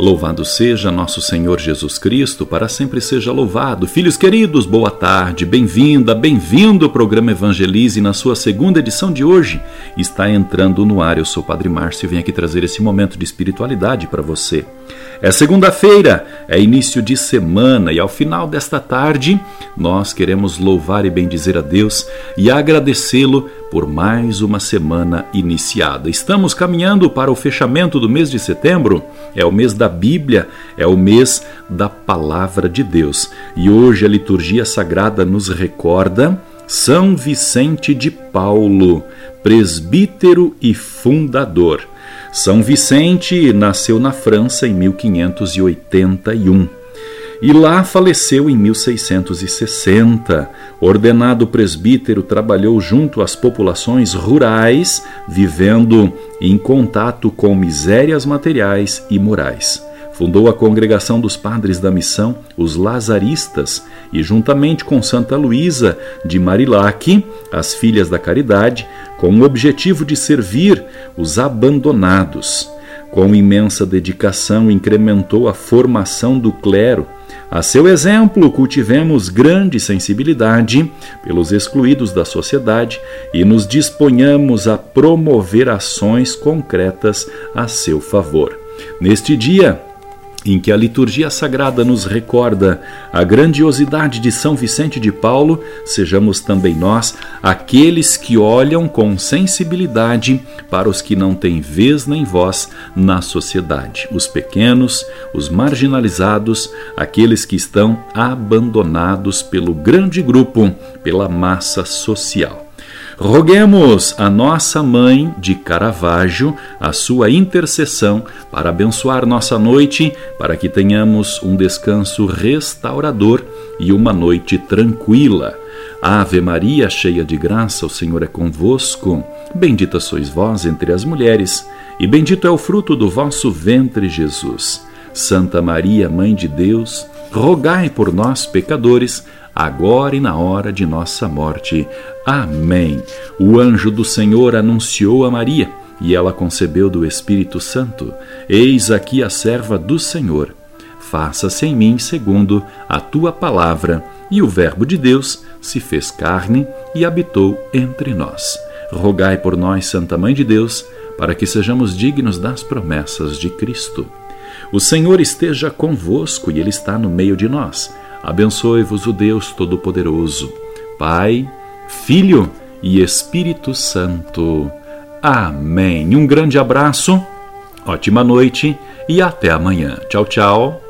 Louvado seja nosso Senhor Jesus Cristo, para sempre seja louvado. Filhos queridos, boa tarde, bem-vinda, bem-vindo ao programa Evangelize na sua segunda edição de hoje. Está entrando no ar, eu sou o Padre Márcio e venho aqui trazer esse momento de espiritualidade para você. É segunda-feira, é início de semana e ao final desta tarde nós queremos louvar e bendizer a Deus e agradecê-lo por mais uma semana iniciada. Estamos caminhando para o fechamento do mês de setembro, é o mês da Bíblia, é o mês da Palavra de Deus. E hoje a liturgia sagrada nos recorda São Vicente de Paulo, presbítero e fundador. São Vicente nasceu na França em 1581 e lá faleceu em 1660. Ordenado presbítero, trabalhou junto às populações rurais, vivendo em contato com misérias materiais e morais. Fundou a Congregação dos Padres da Missão, os Lazaristas, e juntamente com Santa Luísa de Marilac, as Filhas da Caridade, com o objetivo de servir os abandonados. Com imensa dedicação, incrementou a formação do clero. A seu exemplo, cultivemos grande sensibilidade pelos excluídos da sociedade e nos disponhamos a promover ações concretas a seu favor. Neste dia, em que a liturgia sagrada nos recorda a grandiosidade de São Vicente de Paulo, sejamos também nós aqueles que olham com sensibilidade para os que não têm vez nem voz na sociedade, os pequenos, os marginalizados, aqueles que estão abandonados pelo grande grupo, pela massa social. Roguemos a nossa mãe de Caravaggio a sua intercessão para abençoar nossa noite, para que tenhamos um descanso restaurador e uma noite tranquila. Ave Maria, cheia de graça, o Senhor é convosco. Bendita sois vós entre as mulheres, e bendito é o fruto do vosso ventre, Jesus. Santa Maria, Mãe de Deus, rogai por nós, pecadores, agora e na hora de nossa morte. Amém. O anjo do Senhor anunciou a Maria, e ela concebeu do Espírito Santo. Eis aqui a serva do Senhor. Faça-se em mim segundo a tua palavra. E o Verbo de Deus se fez carne e habitou entre nós. Rogai por nós, Santa Mãe de Deus, para que sejamos dignos das promessas de Cristo. O Senhor esteja convosco e Ele está no meio de nós. Abençoe-vos o Deus Todo-Poderoso, Pai, Filho e Espírito Santo. Amém. Um grande abraço, ótima noite e até amanhã. Tchau, tchau.